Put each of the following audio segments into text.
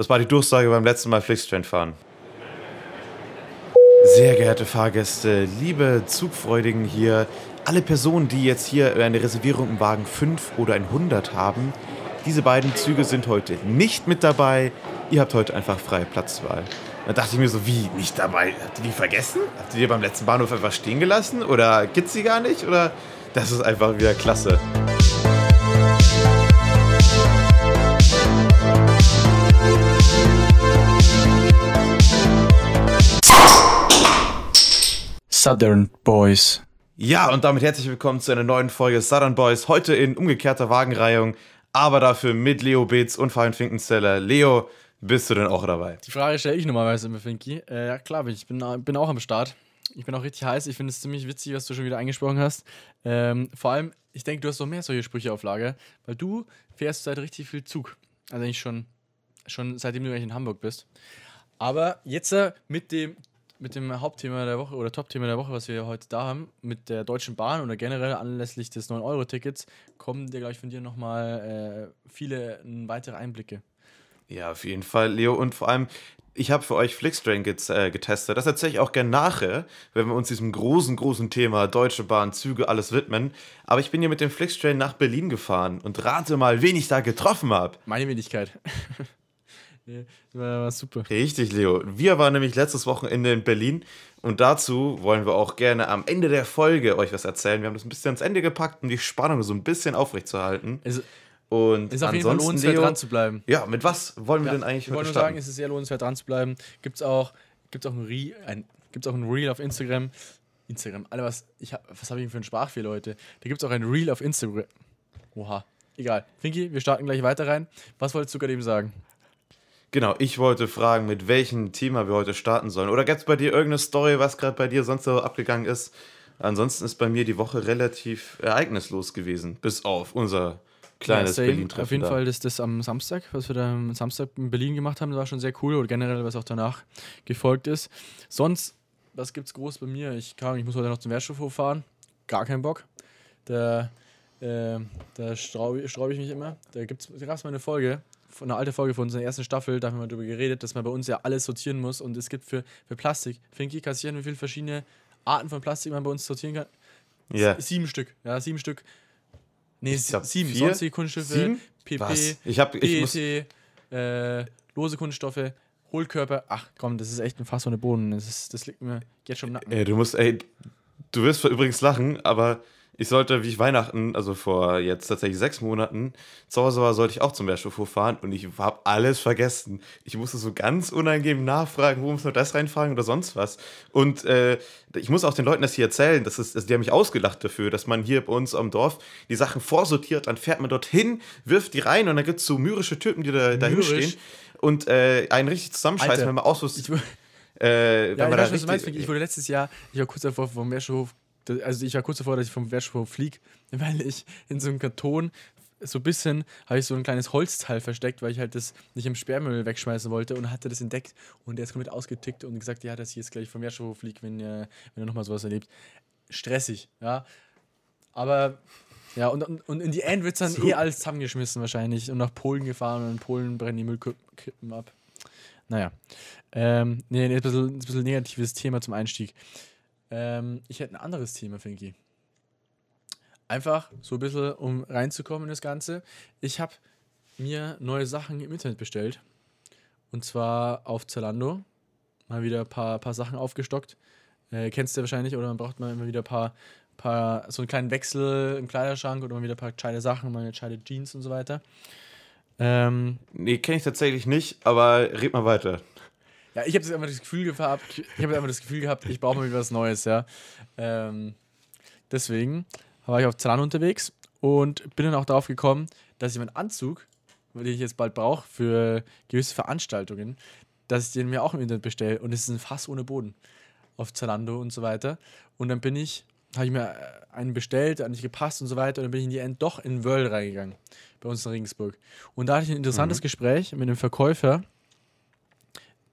Das war die Durchsage beim letzten Mal Flixtrain fahren. Sehr geehrte Fahrgäste, liebe Zugfreudigen hier, alle Personen, die jetzt hier eine Reservierung im Wagen 5 oder ein 100 haben, diese beiden Züge sind heute nicht mit dabei. Ihr habt heute einfach freie Platzwahl. Da dachte ich mir so, wie, nicht dabei? Habt ihr die vergessen? Habt ihr die beim letzten Bahnhof einfach stehen gelassen? Oder gibt's sie gar nicht? Oder das ist einfach wieder klasse. Southern Boys. Ja, und damit herzlich willkommen zu einer neuen Folge Southern Boys. Heute in umgekehrter Wagenreihung, aber dafür mit Leo Beetz und Fabian Finkenzeller. Leo, bist du denn auch dabei? Die Frage stelle ich normalerweise immer, Finky. Äh, ja, klar, ich bin, bin auch am Start. Ich bin auch richtig heiß. Ich finde es ziemlich witzig, was du schon wieder angesprochen hast. Ähm, vor allem, ich denke, du hast noch mehr solche Sprüche auf Lager, weil du fährst seit richtig viel Zug. Also eigentlich schon, schon seitdem du eigentlich in Hamburg bist. Aber jetzt äh, mit dem mit dem Hauptthema der Woche oder Topthema der Woche, was wir heute da haben, mit der Deutschen Bahn oder generell anlässlich des 9-Euro-Tickets, kommen dir gleich von dir nochmal äh, viele weitere Einblicke. Ja, auf jeden Fall, Leo. Und vor allem, ich habe für euch Flixtrain get äh, getestet. Das erzähle ich auch gerne nachher, wenn wir uns diesem großen, großen Thema Deutsche Bahn, Züge, alles widmen. Aber ich bin hier mit dem Flixtrain nach Berlin gefahren und rate mal, wen ich da getroffen habe. Meine Wenigkeit. War, war super. Richtig, Leo. Wir waren nämlich letztes Wochenende in Berlin und dazu wollen wir auch gerne am Ende der Folge euch was erzählen. Wir haben das ein bisschen ans Ende gepackt, um die Spannung so ein bisschen aufrechtzuerhalten. Es und ist auf jeden Fall lohnenswert Leo, dran zu bleiben. Ja, mit was wollen wir ja, denn eigentlich Ich wollte nur sagen, es ist sehr lohnenswert dran zu bleiben. Gibt es auch, gibt's auch, ein gibt's auch ein Reel auf Instagram. Instagram, alle was, ich hab, was habe ich denn für einen Sprachfehler heute? Da gibt es auch ein Reel auf Instagram. Oha, egal. Finki, wir starten gleich weiter rein. Was wolltest du gerade eben sagen? Genau, ich wollte fragen, mit welchem Thema wir heute starten sollen. Oder gibt es bei dir irgendeine Story, was gerade bei dir sonst so abgegangen ist? Ansonsten ist bei mir die Woche relativ ereignislos gewesen, bis auf unser kleines ja, Berlin-Treffen. Auf jeden da. Fall ist das am Samstag, was wir da am Samstag in Berlin gemacht haben, das war schon sehr cool. Oder generell, was auch danach gefolgt ist. Sonst, was gibt es groß bei mir? Ich, kann, ich muss heute noch zum Wertstoffhof fahren. Gar keinen Bock. Da, äh, da straube ich mich immer. Da, da gab es mal eine Folge, von einer alten Folge von unserer ersten Staffel, da haben wir darüber geredet, dass man bei uns ja alles sortieren muss und es gibt für, für Plastik, Finky, kassieren, wie viele verschiedene Arten von Plastik man bei uns sortieren kann? Ja. Yeah. Sieben Stück, ja, sieben Stück. Nee, sieben. Vier? Sonstige Kunststoffe, sieben? PP, Was? Ich hab, ich PET, äh, lose Kunststoffe, Hohlkörper. Ach komm, das ist echt ein Fass ohne Boden. Das, ist, das liegt mir jetzt schon im Nacken. Ey, du musst, ey, du wirst übrigens lachen, aber ich sollte, wie ich Weihnachten, also vor jetzt tatsächlich sechs Monaten, zu Hause war, sollte ich auch zum Meerschifhof fahren und ich habe alles vergessen. Ich musste so ganz unangenehm nachfragen, wo muss man das reinfragen oder sonst was. Und äh, ich muss auch den Leuten das hier erzählen, das ist, also die haben mich ausgelacht dafür, dass man hier bei uns am Dorf die Sachen vorsortiert, dann fährt man dorthin, wirft die rein und dann gibt es so mürrische Typen, die da, da hinstehen und äh, einen richtig zusammenscheißen, wenn man ausrüstet. Äh, ja, ich, weiß, meinst, ich wurde letztes Jahr, ich war kurz davor vom Meerschhof also ich war kurz davor, dass ich vom Wertstoff fliege, weil ich in so einem Karton so ein bisschen habe ich so ein kleines Holzteil versteckt, weil ich halt das nicht im Sperrmüll wegschmeißen wollte und hatte das entdeckt und der ist komplett ausgetickt und gesagt, ja, dass ich jetzt gleich vom Wertstoff fliege, wenn, äh, wenn er nochmal sowas erlebt. Stressig, ja. Aber ja, und, und, und in die End wird es dann so. eh alles zusammengeschmissen wahrscheinlich und nach Polen gefahren und in Polen brennen die Müllkippen ab. Naja. Ähm, nee, ein bisschen, ein bisschen negatives Thema zum Einstieg. Ähm, ich hätte ein anderes Thema, Finky. Einfach so ein bisschen, um reinzukommen in das Ganze. Ich habe mir neue Sachen im Internet bestellt. Und zwar auf Zalando. Mal wieder ein paar, paar Sachen aufgestockt. Äh, kennst du wahrscheinlich, oder man braucht mal immer wieder ein paar, paar, so einen kleinen Wechsel im Kleiderschrank oder mal wieder ein paar gescheite Sachen, mal eine gescheite Jeans und so weiter. Ähm, nee, kenne ich tatsächlich nicht, aber red mal weiter. Ja, ich habe einfach das Gefühl gehabt, ich habe einfach das Gefühl gehabt, ich brauche mal wieder was Neues, ja. Ähm, deswegen war ich auf Zalando unterwegs und bin dann auch darauf gekommen, dass ich meinen Anzug, den ich jetzt bald brauche für gewisse Veranstaltungen, dass ich den mir auch im Internet bestelle und es ist ein Fass ohne Boden auf Zalando und so weiter. Und dann bin ich, habe ich mir einen bestellt, der hat nicht gepasst und so weiter und dann bin ich in die End doch in World reingegangen, bei uns in Regensburg. Und da hatte ich ein interessantes mhm. Gespräch mit einem Verkäufer,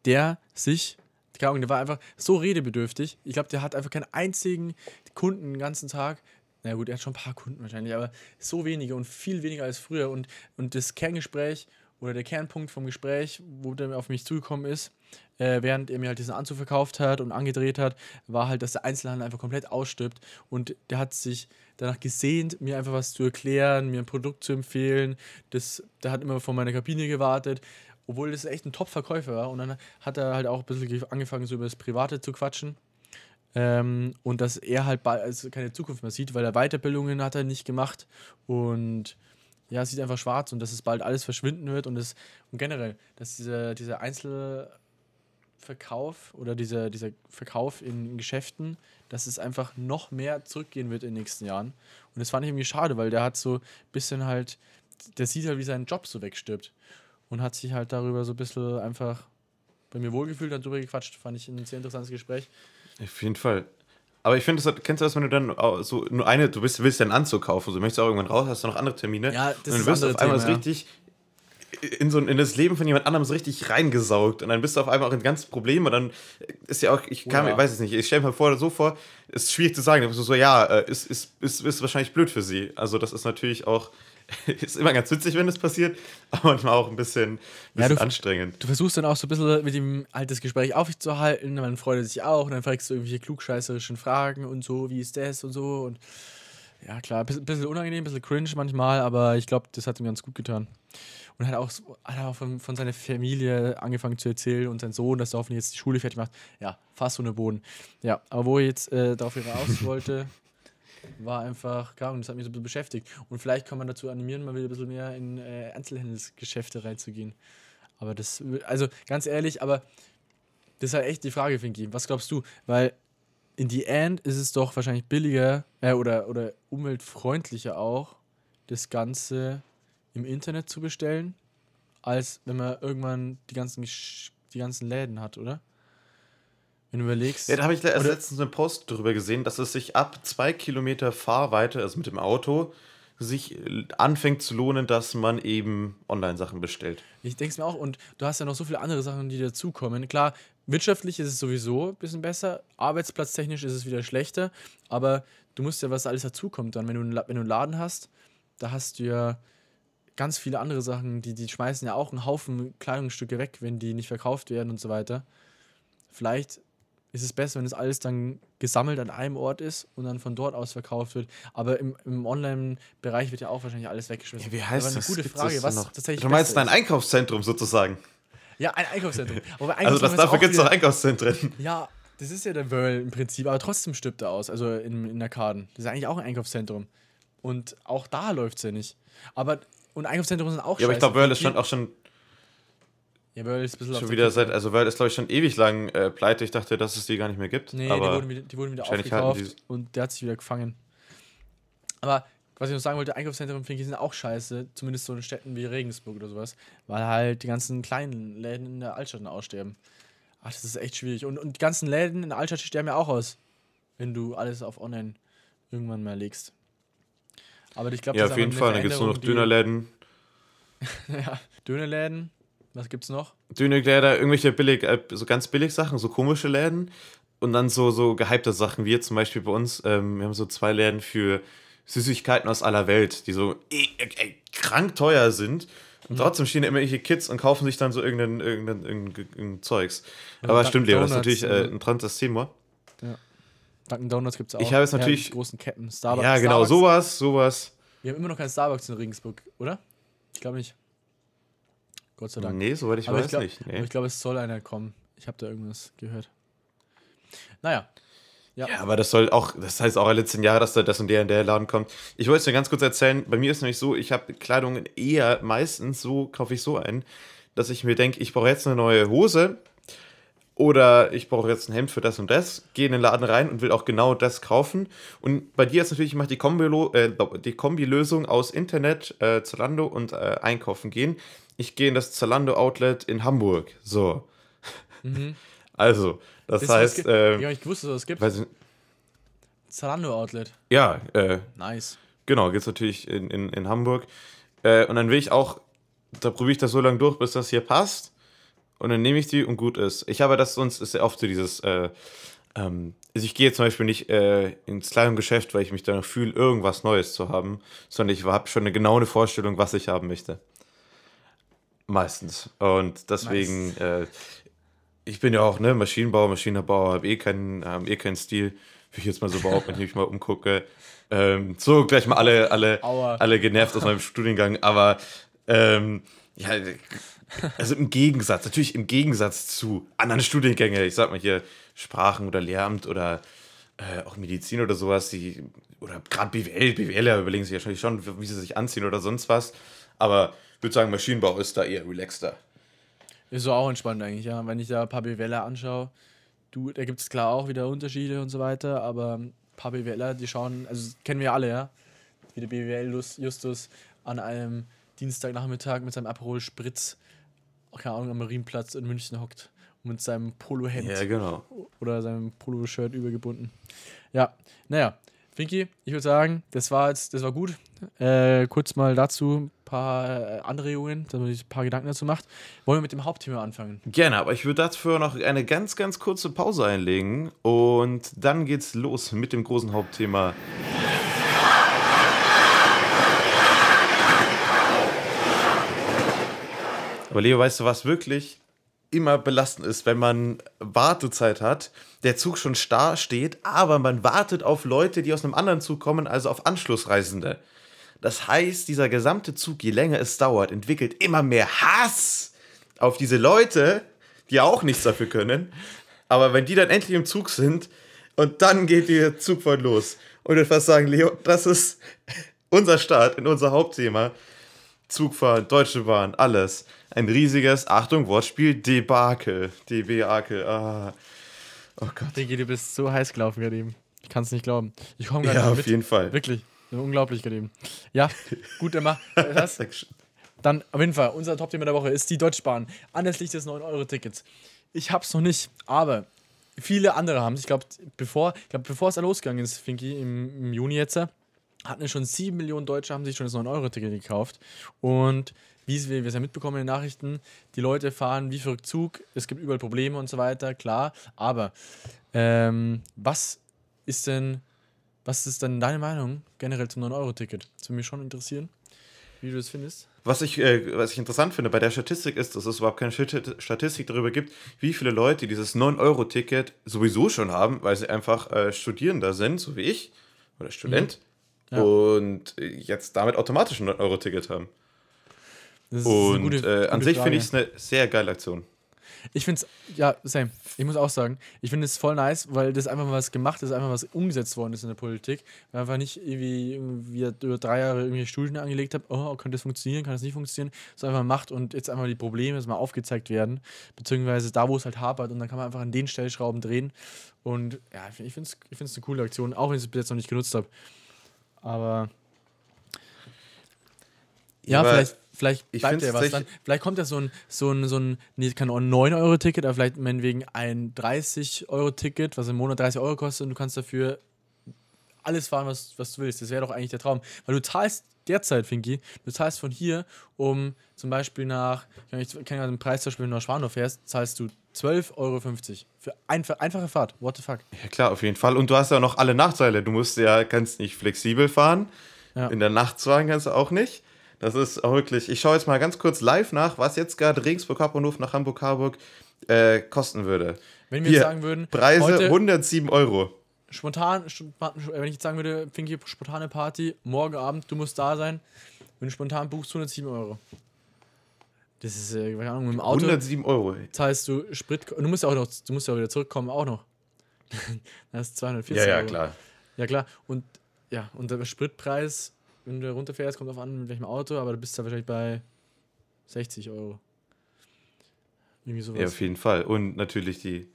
der sich, keine Ahnung, der war einfach so redebedürftig. Ich glaube, der hat einfach keinen einzigen Kunden den ganzen Tag. Na gut, er hat schon ein paar Kunden wahrscheinlich, aber so wenige und viel weniger als früher. Und, und das Kerngespräch oder der Kernpunkt vom Gespräch, wo der auf mich zugekommen ist, äh, während er mir halt diesen Anzug verkauft hat und angedreht hat, war halt, dass der Einzelhandel einfach komplett ausstirbt. Und der hat sich danach gesehnt, mir einfach was zu erklären, mir ein Produkt zu empfehlen. Das, der hat immer vor meiner Kabine gewartet, obwohl das echt ein Top-Verkäufer war. Und dann hat er halt auch ein bisschen angefangen, so über das Private zu quatschen. Ähm, und dass er halt also keine Zukunft mehr sieht, weil er Weiterbildungen hat er nicht gemacht und ja, sieht einfach schwarz und dass es bald alles verschwinden wird und, das, und generell, dass dieser, dieser Einzelverkauf oder dieser, dieser Verkauf in Geschäften, dass es einfach noch mehr zurückgehen wird in den nächsten Jahren. Und das fand ich irgendwie schade, weil der hat so ein bisschen halt, der sieht halt, wie sein Job so wegstirbt und hat sich halt darüber so ein bisschen einfach bei mir wohlgefühlt, hat darüber gequatscht. Fand ich ein sehr interessantes Gespräch. Auf jeden Fall. Aber ich finde, kennst du das, wenn du dann so nur eine, du bist, willst ja einen Anzug kaufen, so möchtest auch irgendwann raus, hast du noch andere Termine. Ja, das und dann wirst du auf einmal Thema, so richtig in so in das Leben von jemand anderem so richtig reingesaugt und dann bist du auf einmal auch ein ganzes Problem und dann ist ja auch, ich kann, ich weiß es nicht, ich stelle mir vor, so vor, ist schwierig zu sagen, dann bist du so, ja, äh, ist, ist, ist, ist wahrscheinlich blöd für sie. Also das ist natürlich auch ist immer ganz witzig, wenn das passiert, aber manchmal auch ein bisschen, bisschen ja, du, anstrengend. Du versuchst dann auch so ein bisschen mit ihm halt das Gespräch aufrechtzuerhalten, man freut sich auch und dann fragst du irgendwelche klugscheißerischen Fragen und so, wie ist das und so und ja klar, ein bisschen unangenehm, ein bisschen cringe manchmal, aber ich glaube, das hat ihm ganz gut getan. Und er hat auch, hat auch von, von seiner Familie angefangen zu erzählen und sein Sohn, dass er hoffentlich jetzt die Schule fertig macht. Ja, fast ohne Boden. Ja, aber wo er jetzt äh, darauf hinaus wollte, war einfach, gar das hat mich so ein bisschen beschäftigt. Und vielleicht kann man dazu animieren, mal wieder ein bisschen mehr in äh, Einzelhandelsgeschäfte reinzugehen. Aber das, also ganz ehrlich, aber das ist halt echt die Frage, Finki. Was glaubst du? Weil in die End ist es doch wahrscheinlich billiger äh, oder, oder umweltfreundlicher auch, das Ganze im Internet zu bestellen, als wenn man irgendwann die ganzen, die ganzen Läden hat, oder? Wenn du überlegst. Ja, da habe ich erst letztens einen Post darüber gesehen, dass es sich ab zwei Kilometer Fahrweite, also mit dem Auto, sich anfängt zu lohnen, dass man eben Online-Sachen bestellt. Ich denke es mir auch. Und du hast ja noch so viele andere Sachen, die dazukommen. Klar, wirtschaftlich ist es sowieso ein bisschen besser, arbeitsplatztechnisch ist es wieder schlechter, aber du musst ja, was alles dazukommt dann. Wenn du, wenn du einen Laden hast, da hast du ja ganz viele andere Sachen, die, die schmeißen ja auch einen Haufen Kleidungsstücke weg, wenn die nicht verkauft werden und so weiter. Vielleicht ist es besser, wenn das alles dann gesammelt an einem Ort ist und dann von dort aus verkauft wird. Aber im, im Online-Bereich wird ja auch wahrscheinlich alles weggeschmissen. Ja, wie heißt das? Eine gute Frage, was noch? tatsächlich Du meinst ein Einkaufszentrum sozusagen? Ja, ein Einkaufszentrum. also das, dafür gibt es doch Einkaufszentren. Ja, das ist ja der Whirl im Prinzip, aber trotzdem stirbt er aus, also in, in der Karten. Das ist eigentlich auch ein Einkaufszentrum. Und auch da läuft es ja nicht. Aber, und Einkaufszentren sind auch Ja, aber ich glaube, Whirl ist schon auch schon ja, World ist ein bisschen schon wieder seit, also World ist glaube ich schon ewig lang äh, pleite. Ich dachte, dass es die gar nicht mehr gibt. Nee, aber die wurden wieder, die wurden wieder aufgekauft und der hat sich wieder gefangen. Aber was ich noch sagen wollte, Einkaufszentren finde ich sind auch scheiße, zumindest so in Städten wie Regensburg oder sowas, weil halt die ganzen kleinen Läden in der Altstadt aussterben. Ach, das ist echt schwierig. Und, und die ganzen Läden in der Altstadt sterben ja auch aus, wenn du alles auf Online irgendwann mal legst. Aber ich glaube, ja, auf jeden Fall. Dann gibt es nur noch Dönerläden. ja, Dönerläden, was gibt's noch? Dönerläden, irgendwelche billig, äh, so ganz billig Sachen, so komische Läden. Und dann so, so gehypte Sachen, wie jetzt zum Beispiel bei uns. Ähm, wir haben so zwei Läden für Süßigkeiten aus aller Welt, die so ey, ey, krank teuer sind. Und mhm. trotzdem stehen immer irgendwelche Kids und kaufen sich dann so irgendein, irgendein, irgendein, irgendein Zeugs. Ja, Aber stimmt, Leo, das ist natürlich äh, ein interessantes Thema. Ja. Dunkin' Donuts gibt es auch. Ich habe jetzt natürlich. Ja, großen Ketten. Starbucks. Ja, genau, Starbucks. sowas, sowas. Wir haben immer noch keinen Starbucks in Regensburg, oder? Ich glaube nicht. Gott sei Dank. Nee, soweit ich aber weiß ich glaub, nicht. Nee. Aber ich glaube, es soll einer kommen. Ich habe da irgendwas gehört. Naja. Ja. ja, aber das soll auch, das heißt auch alle zehn Jahre, dass da das und der in der Laden kommt. Ich wollte es dir ganz kurz erzählen, bei mir ist nämlich so, ich habe Kleidung eher meistens so, kaufe ich so ein, dass ich mir denke, ich brauche jetzt eine neue Hose oder ich brauche jetzt ein Hemd für das und das, gehe in den Laden rein und will auch genau das kaufen. Und bei dir ist natürlich, ich mache die, Kombi äh, die Kombilösung aus Internet, äh, Zalando und äh, Einkaufen gehen ich gehe in das Zalando Outlet in Hamburg. So. Mhm. Also, das Wisst heißt. Äh, ja, ich wusste, dass es gibt. Weiß Zalando Outlet. Ja, äh, Nice. Genau, gibt es natürlich in, in, in Hamburg. Äh, und dann will ich auch, da probiere ich das so lange durch, bis das hier passt. Und dann nehme ich die und gut ist. Ich habe das sonst, ist ja oft so dieses, äh, ähm, also ich gehe zum Beispiel nicht äh, ins Kleidungsgeschäft, weil ich mich danach fühle, irgendwas Neues zu haben, sondern ich habe schon eine genaue Vorstellung, was ich haben möchte. Meistens. Und deswegen, nice. äh, ich bin ja auch ne, Maschinenbauer, Maschinenbauer, habe eh keinen, haben eh keinen Stil. Will ich jetzt mal so behaupten, wenn ich mich mal umgucke. Ähm, so, gleich mal alle, alle, alle genervt aus meinem Studiengang, aber ähm, ja, also im Gegensatz, natürlich im Gegensatz zu anderen Studiengängen, ich sag mal hier Sprachen oder Lehramt oder äh, auch Medizin oder sowas, die, oder gerade BWL, BWLer überlegen sich wahrscheinlich schon, wie sie sich anziehen oder sonst was. Aber ich würde sagen, Maschinenbau ist da eher relaxter. Ist so auch entspannt eigentlich, ja. Wenn ich da paar BWLer anschaue, du, da gibt es klar auch wieder Unterschiede und so weiter, aber paar BWLer, die schauen, also kennen wir alle, ja. Wie der BWL Justus an einem Dienstagnachmittag mit seinem Aperol Spritz, keine Ahnung, am Marienplatz in München hockt und mit seinem Polohemd ja, genau. oder seinem Poloshirt übergebunden. Ja, naja, Finki, ich würde sagen, das war jetzt, das war gut. Äh, kurz mal dazu ein paar äh, Anregungen, damit man sich ein paar Gedanken dazu macht. Wollen wir mit dem Hauptthema anfangen? Gerne, aber ich würde dafür noch eine ganz, ganz kurze Pause einlegen und dann geht's los mit dem großen Hauptthema. Aber Leo, weißt du, was wirklich immer belastend ist, wenn man Wartezeit hat, der Zug schon starr steht, aber man wartet auf Leute, die aus einem anderen Zug kommen, also auf Anschlussreisende. Das heißt, dieser gesamte Zug, je länger es dauert, entwickelt immer mehr Hass auf diese Leute, die auch nichts dafür können. Aber wenn die dann endlich im Zug sind und dann geht der Zug voll los. Und fast sagen, Leo, das ist unser Start in unser Hauptthema. Zugfahren, Deutsche Bahn, alles. Ein riesiges, Achtung, Wortspiel, Debakel. Debakel, ah. Oh Gott. Digi, du bist so heiß gelaufen gerade eben. Ich kann es nicht glauben. Ich komme gerade Ja, auf mit. jeden Fall. Wirklich. Unglaublich gerade eben. Ja, gut, mach das. Dann auf jeden Fall, unser Top-Thema der Woche ist die Deutsche Bahn. Anlässlich des 9-Euro-Tickets. Ich hab's noch nicht, aber viele andere haben es. Ich glaube, bevor, glaub, bevor es losgegangen ist, Finky, im, im Juni jetzt, hatten schon 7 Millionen Deutsche haben sich schon das 9-Euro-Ticket gekauft. Und wie wir es ja mitbekommen in den Nachrichten, die Leute fahren wie verrückt Zug, es gibt überall Probleme und so weiter, klar. Aber ähm, was ist denn, was ist denn deine Meinung generell zum 9-Euro-Ticket? Das würde mich schon interessieren, wie du das findest. Was ich, äh, was ich interessant finde bei der Statistik ist, dass es überhaupt keine Statistik darüber gibt, wie viele Leute dieses 9-Euro-Ticket sowieso schon haben, weil sie einfach äh, Studierender sind, so wie ich, oder Student. Mhm ja. und jetzt damit automatisch ein 9-Euro-Ticket haben. und gute, äh, an sich finde ich es eine sehr geile Aktion. Ich finde es, ja, same. Ich muss auch sagen, ich finde es voll nice, weil das einfach mal was gemacht ist, einfach was umgesetzt worden ist in der Politik. Weil einfach nicht irgendwie, irgendwie über drei Jahre irgendwelche Studien angelegt habe, oh, könnte das funktionieren, kann das nicht funktionieren, sondern einfach macht und jetzt einfach die Probleme jetzt mal aufgezeigt werden, beziehungsweise da, wo es halt hapert und dann kann man einfach an den Stellschrauben drehen. Und ja, ich finde es ich eine coole Aktion, auch wenn ich es bis jetzt noch nicht genutzt habe. Aber ja, aber vielleicht, vielleicht bleibt ja was dann. Vielleicht kommt ja so ein, so ein, so ein, nee, kein 9-Euro-Ticket, aber vielleicht meinetwegen ein 30-Euro-Ticket, was im Monat 30 Euro kostet und du kannst dafür alles fahren, was, was du willst. Das wäre doch eigentlich der Traum. Weil du zahlst derzeit, Finki, du zahlst von hier, um zum Beispiel nach, ich kenne ja den Preis zum Beispiel, wenn du nach Schwanhof fährst, zahlst du 12,50 Euro für ein, einfache Fahrt. What the fuck? Ja, klar, auf jeden Fall. Und du hast ja noch alle Nachteile. Du musst ja, kannst nicht flexibel fahren. Ja. In der Nachtzwagen kannst du auch nicht. Das ist auch wirklich. Ich schaue jetzt mal ganz kurz live nach, was jetzt gerade Regensburg Hauptbahnhof nach Hamburg Harburg äh, kosten würde. Wenn wir Hier, sagen würden, Preise 107 Euro. Spontan, wenn ich jetzt sagen würde, Finky, spontane Party, morgen Abend, du musst da sein. Wenn du spontan buchst, 107 Euro. Das ist, äh, keine Ahnung, mit dem Auto. 107 Euro, ey. Zahlst du Sprit. Du musst ja auch noch, du musst ja auch wieder zurückkommen, auch noch. das ist 240 Euro. Ja, ja, Euro. klar. Ja, klar. Und ja, und der Spritpreis, wenn du runterfährst, kommt auf an, mit welchem Auto, aber du bist ja wahrscheinlich bei 60 Euro. Irgendwie sowas. Ja, auf jeden Fall. Und natürlich die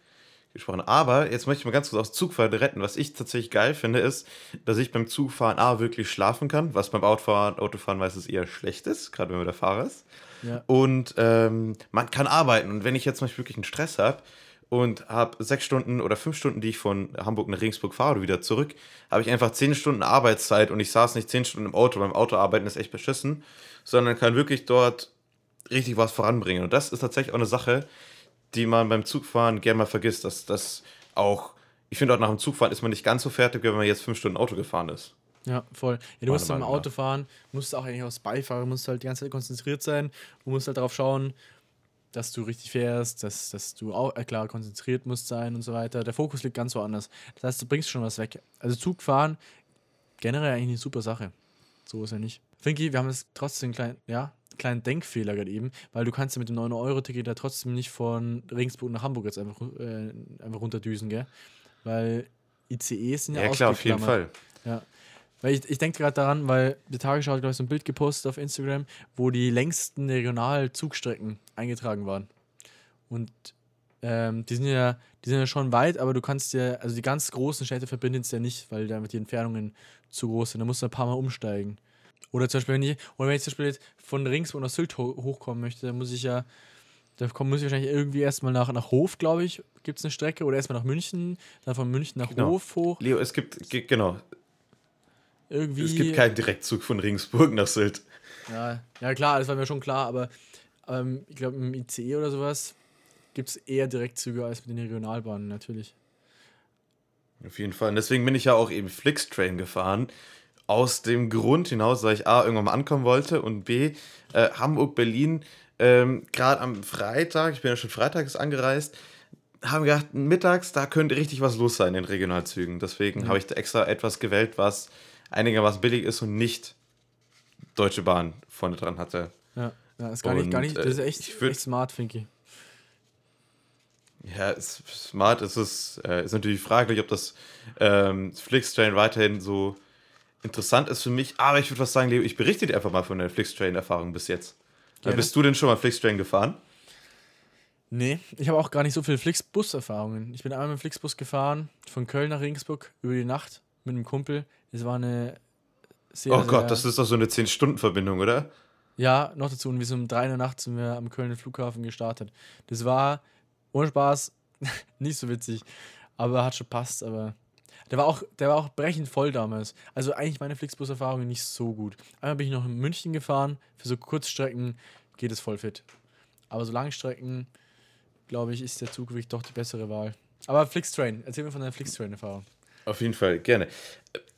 gesprochen. Aber jetzt möchte ich mal ganz kurz aufs Zugfahren retten. Was ich tatsächlich geil finde, ist, dass ich beim Zugfahren A wirklich schlafen kann, was beim Autofahren, Autofahren meistens eher schlecht ist, gerade wenn man der Fahrer ist. Ja. Und ähm, man kann arbeiten. Und wenn ich jetzt zum Beispiel wirklich einen Stress habe und habe sechs Stunden oder fünf Stunden, die ich von Hamburg nach Regensburg fahre oder wieder zurück, habe ich einfach zehn Stunden Arbeitszeit und ich saß nicht zehn Stunden im Auto. Beim Autoarbeiten ist echt beschissen, sondern kann wirklich dort richtig was voranbringen. Und das ist tatsächlich auch eine Sache, die man beim Zugfahren gerne mal vergisst, dass das auch, ich finde auch nach dem Zugfahren ist man nicht ganz so fertig, wenn man jetzt fünf Stunden Auto gefahren ist. Ja, voll. Ja, du musst im Auto fahren, musst auch eigentlich aufs Beifahrer, musst halt die ganze Zeit konzentriert sein und musst halt darauf schauen, dass du richtig fährst, dass, dass du auch, äh, klar, konzentriert musst sein und so weiter. Der Fokus liegt ganz woanders. Das heißt, du bringst schon was weg. Also Zugfahren, generell eigentlich eine super Sache. So ist ja nicht. Finki, wir haben jetzt trotzdem kleinen, ja, kleinen Denkfehler gerade eben, weil du kannst ja mit dem 9-Euro-Ticket da trotzdem nicht von Regensburg nach Hamburg jetzt einfach, äh, einfach runterdüsen, gell? Weil ICEs sind ja, ja klar, auf jeden Fall. Ja. Weil ich, ich denke gerade daran, weil die Tagesschau hat, glaube ich, so ein Bild gepostet auf Instagram, wo die längsten Regionalzugstrecken eingetragen waren. Und ähm, die sind ja, die sind ja schon weit, aber du kannst ja, also die ganz großen Städte verbinden es ja nicht, weil da die Entfernungen zu groß sind. Da musst du ein paar Mal umsteigen. Oder zum Beispiel, wenn ich, oder wenn ich zum Beispiel jetzt von Ringsburg nach Sylt ho hochkommen möchte, dann muss ich ja, da komm, muss ich wahrscheinlich irgendwie erstmal nach, nach Hof, glaube ich, gibt es eine Strecke, oder erstmal nach München, dann von München nach genau. Hof hoch. Leo, es gibt, genau, irgendwie. Es gibt keinen Direktzug von Regensburg nach Sylt. Ja, ja klar, das war mir schon klar, aber ähm, ich glaube, im ICE oder sowas gibt es eher Direktzüge als mit den Regionalbahnen, natürlich. Auf jeden Fall. Und deswegen bin ich ja auch eben Flixtrain gefahren. Aus dem Grund hinaus, weil ich A, irgendwann mal ankommen wollte und B, äh, Hamburg, Berlin, ähm, gerade am Freitag, ich bin ja schon freitags angereist, haben gedacht, mittags, da könnte richtig was los sein in Regionalzügen. Deswegen mhm. habe ich da extra etwas gewählt, was einigermaßen billig ist und nicht Deutsche Bahn vorne dran hatte. Ja, ja ist gar und, nicht, gar nicht, das ist echt, würd, echt smart, Finky. Ja, ist smart ist es, äh, ist natürlich fraglich, ob das ähm, Flixtrain weiterhin so interessant ist für mich, aber ich würde was sagen, Leo, ich berichte dir einfach mal von der Flixtrain-Erfahrung bis jetzt. Gerne. Bist du denn schon mal Flixtrain gefahren? Nee, ich habe auch gar nicht so viele Flixbus-Erfahrungen. Ich bin einmal mit dem Flixbus gefahren, von Köln nach Regensburg über die Nacht mit einem Kumpel. Es war eine sehr. Oh Gott, sehr, das ist doch so eine 10-Stunden-Verbindung, oder? Ja, noch dazu. Und wir sind um 3 Uhr nachts sind wir am Kölner Flughafen gestartet. Das war ohne Spaß nicht so witzig, aber hat schon passt. Aber der war auch, der war auch brechend voll damals. Also eigentlich meine Flixbus-Erfahrung nicht so gut. Einmal bin ich noch in München gefahren. Für so Kurzstrecken geht es voll fit. Aber so Langstrecken, glaube ich, ist der Zug wirklich doch die bessere Wahl. Aber Flixtrain, erzähl mir von deiner Flixtrain-Erfahrung. Auf jeden Fall, gerne.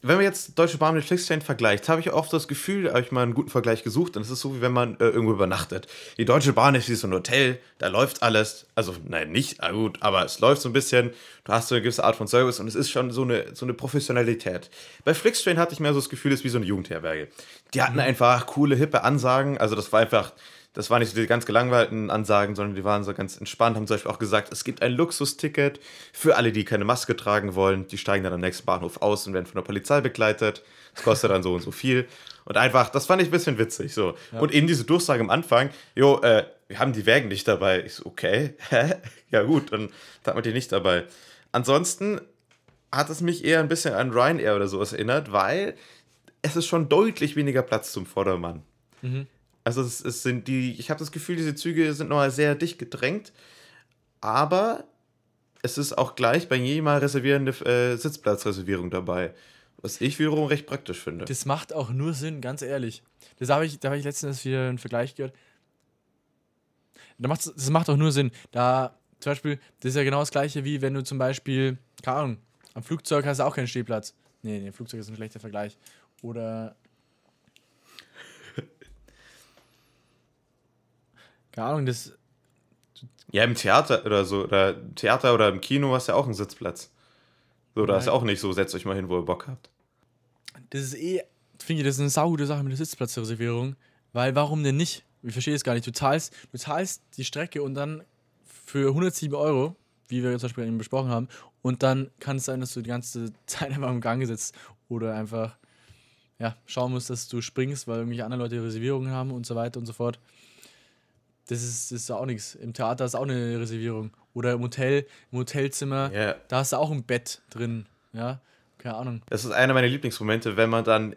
Wenn man jetzt Deutsche Bahn mit Flixtrain vergleicht, habe ich oft das Gefühl, habe ich mal einen guten Vergleich gesucht, und es ist so, wie wenn man äh, irgendwo übernachtet. Die Deutsche Bahn ist wie so ein Hotel, da läuft alles, also nein, nicht, aber gut, aber es läuft so ein bisschen, du hast so eine gewisse Art von Service und es ist schon so eine, so eine Professionalität. Bei Flixtrain hatte ich mehr so das Gefühl, es ist wie so eine Jugendherberge. Die hatten mhm. einfach coole, hippe Ansagen, also das war einfach das waren nicht so die ganz gelangweilten Ansagen, sondern die waren so ganz entspannt, haben zum Beispiel auch gesagt, es gibt ein Luxusticket für alle, die keine Maske tragen wollen. Die steigen dann am nächsten Bahnhof aus und werden von der Polizei begleitet. Das kostet dann so und so viel. Und einfach, das fand ich ein bisschen witzig. So. Ja. Und eben diese Durchsage am Anfang, jo, äh, wir haben die Wägen nicht dabei. Ich so, okay, hä? ja gut, dann hat man die nicht dabei. Ansonsten hat es mich eher ein bisschen an Ryanair oder sowas erinnert, weil es ist schon deutlich weniger Platz zum Vordermann. Mhm. Also es, es sind die, ich habe das Gefühl, diese Züge sind nochmal sehr dicht gedrängt, aber es ist auch gleich bei jedem Mal reservierende äh, Sitzplatzreservierung dabei. Was ich wiederum recht praktisch finde. Das macht auch nur Sinn, ganz ehrlich. Das habe ich, da habe ich letztens wieder einen Vergleich gehört. Das macht auch nur Sinn. Da, zum Beispiel, das ist ja genau das gleiche wie wenn du zum Beispiel, keine Ahnung, am Flugzeug hast du auch keinen Stehplatz. Nee, nee, Flugzeug ist ein schlechter Vergleich. Oder Keine Ahnung, das. Ja, im Theater oder so, oder Theater oder im Kino hast du ja auch einen Sitzplatz. So, da ist ja auch nicht so, setzt euch mal hin, wo ihr Bock habt. Das ist eh, finde ich, das ist eine saugute Sache mit der Sitzplatzreservierung. Weil warum denn nicht? Ich verstehe es gar nicht. Du zahlst, du zahlst die Strecke und dann für 107 Euro, wie wir zum Beispiel eben besprochen haben, und dann kann es sein, dass du die ganze Zeit einfach im Gang sitzt oder einfach ja, schauen musst, dass du springst, weil irgendwelche anderen Leute Reservierungen haben und so weiter und so fort. Das ist, das ist auch nichts. Im Theater ist auch eine Reservierung. Oder im Hotel, im Hotelzimmer, yeah. da hast du auch ein Bett drin. Ja, keine Ahnung. Das ist einer meiner Lieblingsmomente, wenn man dann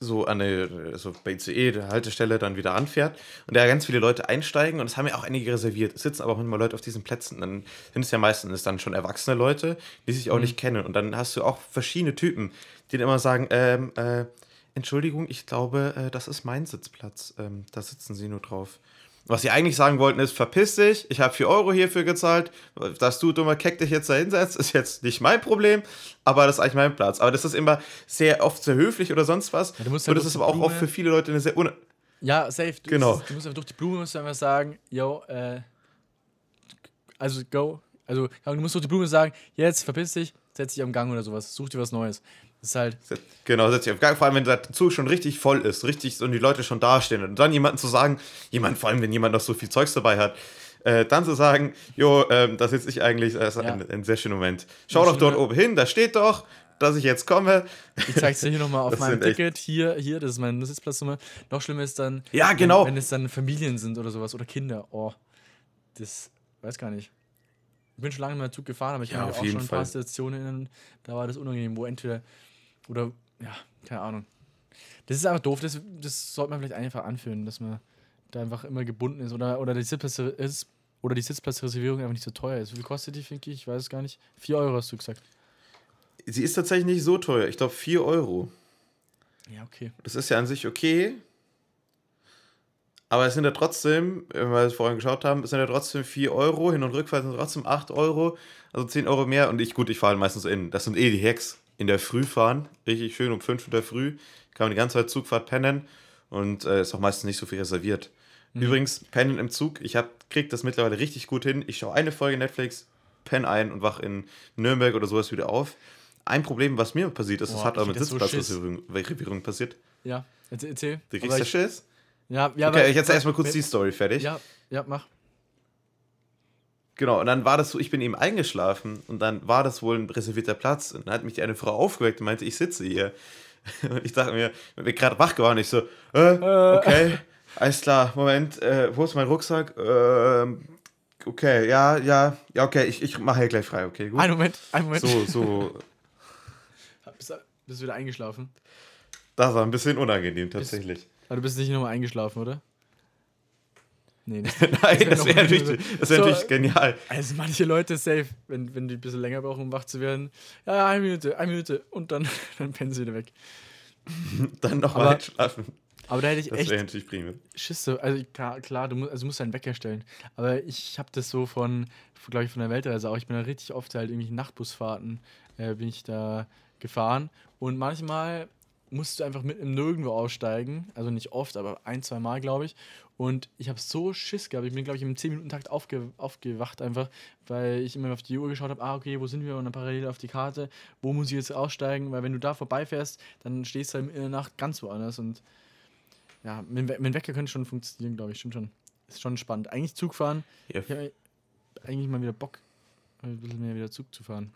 so an eine, so bei ICE, der Haltestelle, dann wieder anfährt und da ganz viele Leute einsteigen und es haben ja auch einige reserviert. Es sitzen aber auch immer Leute auf diesen Plätzen. Dann sind es ja meistens dann schon erwachsene Leute, die sich auch mhm. nicht kennen. Und dann hast du auch verschiedene Typen, die dann immer sagen, ähm, äh, Entschuldigung, ich glaube, äh, das ist mein Sitzplatz. Ähm, da sitzen sie nur drauf. Was sie eigentlich sagen wollten, ist: verpiss dich, ich habe 4 Euro hierfür gezahlt. Dass du, dummer Keck, dich jetzt da hinsetzt, ist jetzt nicht mein Problem, aber das ist eigentlich mein Platz. Aber das ist immer sehr oft sehr höflich oder sonst was. Ja, halt Und das ist aber auch oft für viele Leute eine sehr. Ja, safe. Du, genau. du musst einfach durch die Blume musst du einfach sagen: yo, äh, also go. Also, du musst durch die Blume sagen: jetzt verpiss dich, setz dich am Gang oder sowas, such dir was Neues. Das ist halt. Genau, setz dich auf Gang, vor allem wenn der Zug schon richtig voll ist, richtig und die Leute schon dastehen. Und dann jemanden zu sagen, jemand, vor allem wenn jemand noch so viel Zeugs dabei hat, äh, dann zu sagen, jo, ähm, da sitze ich eigentlich, das ist ja. ein, ein, sehr schöner Moment. Schau doch dort oben hin, da steht doch, dass ich jetzt komme. Ich zeig's dir hier nochmal auf meinem Ticket. Hier, hier, das ist meine Sitzplatznummer. Noch schlimmer ist dann, ja, genau. wenn, wenn es dann Familien sind oder sowas oder Kinder. Oh, das weiß gar nicht. Ich bin schon lange mal Zug gefahren, aber ich ja, habe auch schon ein paar Stationen, da war das unangenehm, wo entweder, oder, ja, keine Ahnung. Das ist einfach doof, das, das sollte man vielleicht einfach anführen, dass man da einfach immer gebunden ist oder, oder, die, Sitzplatz ist, oder die Sitzplatzreservierung einfach nicht so teuer ist. Wie viel kostet die, finde ich? Ich weiß es gar nicht. 4 Euro hast du gesagt. Sie ist tatsächlich nicht so teuer. Ich glaube 4 Euro. Ja, okay. Das ist ja an sich okay. Aber es sind ja trotzdem, wenn wir es vorhin geschaut haben, es sind ja trotzdem 4 Euro, Hin- und Rückfahrt sind trotzdem 8 Euro, also 10 Euro mehr. Und ich, gut, ich fahre meistens in. Das sind eh die Hacks. In der Früh fahren, richtig schön um 5 in der Früh, kann man die ganze Zeit Zugfahrt pennen und äh, ist auch meistens nicht so viel reserviert. Mhm. Übrigens, pennen im Zug, ich hab, krieg das mittlerweile richtig gut hin. Ich schaue eine Folge Netflix, penne ein und wach in Nürnberg oder sowas wieder auf. Ein Problem, was mir passiert ist, Boah, das hat auch mit Sitzplatzreservierung so passiert. Ja, erzähl. Du kriegst da Schiss? Ja, ja, okay, ich erzähl erstmal kurz die Story fertig. Ja, ja, mach. Genau, und dann war das so, ich bin eben eingeschlafen und dann war das wohl ein reservierter Platz und dann hat mich eine Frau aufgeweckt und meinte, ich sitze hier. Und ich dachte mir, ich bin gerade wach geworden, ich so, äh, äh. okay, alles klar, Moment, äh, wo ist mein Rucksack? Äh, okay, ja, ja, ja, okay, ich, ich mache hier gleich frei, okay, gut. Ein Moment, ein Moment. So, so. bist, du, bist du wieder eingeschlafen? Das war ein bisschen unangenehm, tatsächlich. Bist, aber du bist nicht nochmal eingeschlafen, oder? Nee, das, Nein, das wäre wär natürlich, das wär so, natürlich genial. Also manche Leute safe, wenn, wenn die ein bisschen länger brauchen, um wach zu werden. Ja, eine Minute, eine Minute und dann, dann pennen sie wieder weg. dann nochmal einschlafen. Aber da hätte ich das echt natürlich prima. Schisse. Also klar, klar du, musst, also musst einen Wecker stellen. Aber ich habe das so von, glaube ich, von der Weltreise auch. Ich bin da richtig oft halt irgendwie Nachtbusfahrten äh, bin ich da gefahren. Und manchmal musst du einfach mit im Nirgendwo aussteigen. Also nicht oft, aber ein, zwei Mal, glaube ich. Und ich habe so Schiss gehabt. Ich bin, glaube ich, im 10-Minuten-Takt aufge aufgewacht, einfach, weil ich immer auf die Uhr geschaut habe: ah, okay, wo sind wir? Und dann parallel auf die Karte, wo muss ich jetzt aussteigen? Weil, wenn du da vorbeifährst, dann stehst du in der Nacht ganz woanders. Und ja, mit, mit Wecker könnte schon funktionieren, glaube ich. Stimmt schon. Ist schon spannend. Eigentlich Zug fahren. Ja. Ich habe eigentlich mal wieder Bock, ein bisschen mehr wieder Zug zu fahren.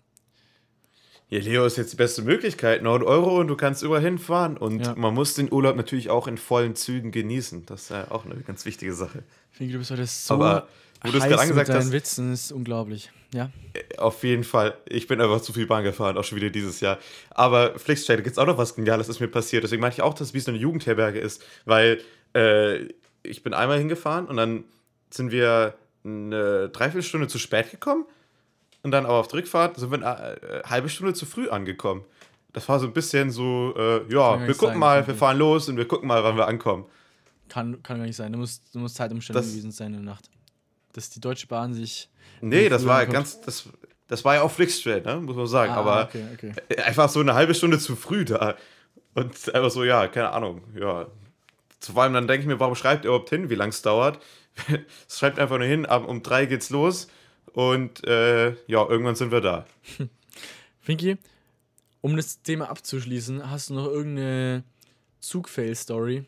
Ja, Leo ist jetzt die beste Möglichkeit. 9 Euro und du kannst überall hinfahren. Und ja. man muss den Urlaub natürlich auch in vollen Zügen genießen. Das ist ja auch eine ganz wichtige Sache. Ich finde, du bist heute so Aber, wo du es gerade angesagt hast. Witzen ist unglaublich. Ja. Äh, auf jeden Fall. Ich bin einfach zu viel Bahn gefahren, auch schon wieder dieses Jahr. Aber Flixtrader gibt es auch noch was Geniales, ist mir passiert. Deswegen meine ich auch, dass es wie so eine Jugendherberge ist. Weil äh, ich bin einmal hingefahren und dann sind wir eine Dreiviertelstunde zu spät gekommen und dann aber auf der Rückfahrt sind wir eine äh, halbe Stunde zu früh angekommen. Das war so ein bisschen so, äh, ja, wir gucken sein, mal, wir fahren los und wir gucken mal, wann wir ankommen. Kann, kann gar nicht sein. Du musst, du musst Zeitumstände gewesen sein in der Nacht. Dass die Deutsche Bahn sich. Nee, das war ganz. Das, das war ja auch Flixtrain, ne? muss man sagen. Ah, aber okay, okay. einfach so eine halbe Stunde zu früh da. Und einfach so, ja, keine Ahnung. Ja. Vor allem dann denke ich mir, warum schreibt ihr überhaupt hin, wie lange es dauert? es schreibt einfach nur hin, um drei geht's los und äh, ja, irgendwann sind wir da. Finki, um das Thema abzuschließen, hast du noch irgendeine Zugfail-Story?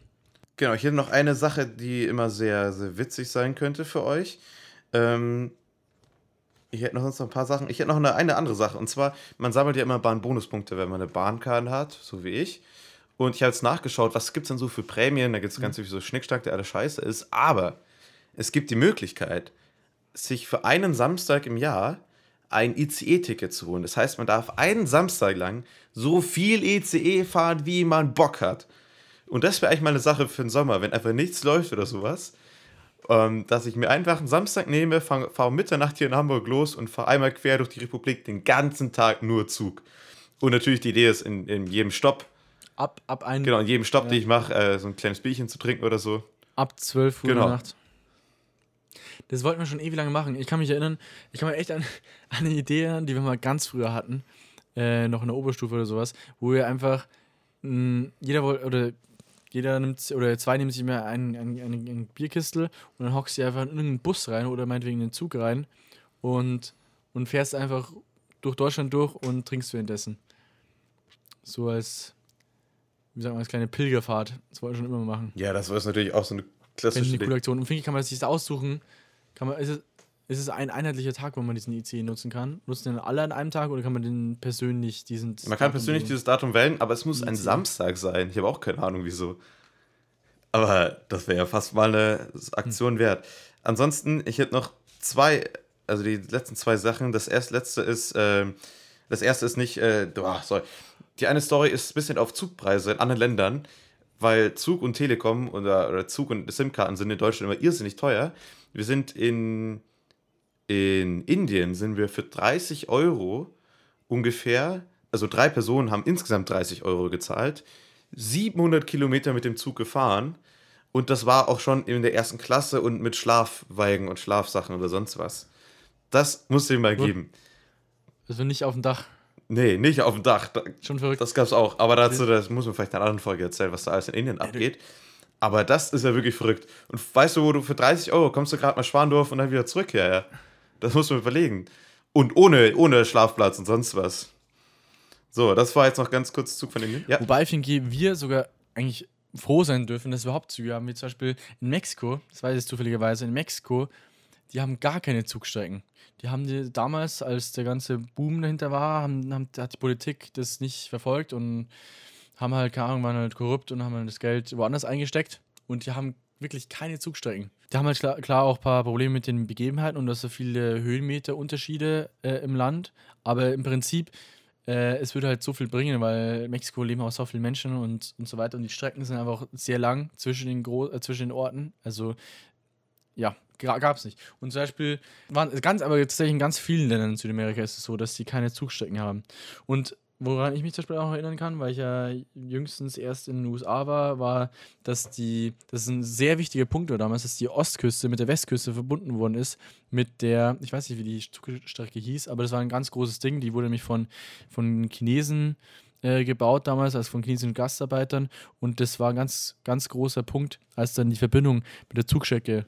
Genau, ich hätte noch eine Sache, die immer sehr, sehr witzig sein könnte für euch. Ähm, ich hätte noch sonst noch ein paar Sachen. Ich hätte noch eine, eine andere Sache. Und zwar, man sammelt ja immer Bahnbonuspunkte, wenn man eine Bahnkarte hat, so wie ich. Und ich habe jetzt nachgeschaut, was gibt es denn so für Prämien? Da gibt es mhm. ganz viel so Schnickstack, der alles scheiße ist. Aber es gibt die Möglichkeit, sich für einen Samstag im Jahr ein ICE-Ticket zu holen. Das heißt, man darf einen Samstag lang so viel ICE fahren, wie man Bock hat. Und das wäre eigentlich mal eine Sache für den Sommer, wenn einfach nichts läuft oder sowas. Ähm, dass ich mir einfach einen Samstag nehme, fahre um Mitternacht hier in Hamburg los und fahre einmal quer durch die Republik den ganzen Tag nur Zug. Und natürlich die Idee ist, in, in jedem Stopp. Ab, ab einem. Genau, in jedem Stopp, ja. den ich mache, äh, so ein kleines Bierchen zu trinken oder so. Ab 12 Uhr genau. Nacht. Das wollten wir schon ewig lange machen. Ich kann mich erinnern, ich kann mich echt an, an eine Idee erinnern, die wir mal ganz früher hatten, äh, noch in der Oberstufe oder sowas, wo wir einfach mh, jeder wollte, oder jeder nimmt, oder zwei nehmen sich immer einen, einen, einen, einen Bierkistel und dann hockst du einfach in irgendeinen Bus rein oder meinetwegen in den Zug rein und, und fährst einfach durch Deutschland durch und trinkst währenddessen. So als, wie sagen wir, als kleine Pilgerfahrt. Das wollen wir schon immer machen. Ja, das war natürlich auch so eine klassische eine coole Aktion. Und finde ich, kann man sich das aussuchen. Kann man, ist, es, ist es ein einheitlicher Tag, wo man diesen IC nutzen kann? Nutzen den alle an einem Tag oder kann man den persönlich diesen. Man kann persönlich dieses Datum wählen, aber es muss ein Samstag sein. Ich habe auch keine Ahnung, wieso. Aber das wäre ja fast mal eine Aktion hm. wert. Ansonsten, ich hätte noch zwei, also die letzten zwei Sachen. Das erste letzte ist, äh, das erste ist nicht, äh, oh, sorry. Die eine Story ist ein bisschen auf Zugpreise in anderen Ländern weil Zug und Telekom oder, oder Zug und SIM-Karten sind in Deutschland immer irrsinnig teuer. Wir sind in, in Indien sind wir für 30 Euro ungefähr, also drei Personen haben insgesamt 30 Euro gezahlt, 700 Kilometer mit dem Zug gefahren und das war auch schon in der ersten Klasse und mit Schlafweigen und Schlafsachen oder sonst was. Das muss ich mal geben. Also nicht auf dem Dach. Nee, nicht auf dem Dach. Schon verrückt. Das gab es auch. Aber dazu, das muss man vielleicht in einer anderen Folge erzählen, was da alles in Indien abgeht. Aber das ist ja wirklich verrückt. Und weißt du, wo du für 30 Euro kommst du gerade mal Schwandorf und dann wieder zurück? Ja, ja. Das muss man überlegen. Und ohne, ohne Schlafplatz und sonst was. So, das war jetzt noch ganz kurz Zug von Indien. Ja. Wobei, finde wir sogar eigentlich froh sein dürfen, dass wir überhaupt Züge haben, wie zum Beispiel in Mexiko, das weiß ich zufälligerweise, in Mexiko, die haben gar keine Zugstrecken. Die haben die damals, als der ganze Boom dahinter war, haben, haben, hat die Politik das nicht verfolgt und haben halt, keine Ahnung, waren halt korrupt und haben halt das Geld woanders eingesteckt und die haben wirklich keine Zugstrecken. Die haben halt klar, klar auch ein paar Probleme mit den Begebenheiten und dass so viele Höhenmeterunterschiede äh, im Land, aber im Prinzip äh, es würde halt so viel bringen, weil Mexiko leben auch so viele Menschen und, und so weiter und die Strecken sind einfach sehr lang zwischen den, Gro äh, zwischen den Orten. Also ja, gab es nicht. Und zum Beispiel waren ganz, aber tatsächlich in ganz vielen Ländern in Südamerika ist es so, dass sie keine Zugstrecken haben. Und woran ich mich zum Beispiel auch erinnern kann, weil ich ja jüngstens erst in den USA war, war, dass die, das ist ein sehr wichtiger Punkt damals, dass die Ostküste mit der Westküste verbunden worden ist, mit der, ich weiß nicht, wie die Zugstrecke hieß, aber das war ein ganz großes Ding, die wurde nämlich von, von Chinesen äh, gebaut damals, also von chinesischen Gastarbeitern. Und das war ein ganz, ganz großer Punkt, als dann die Verbindung mit der Zugstrecke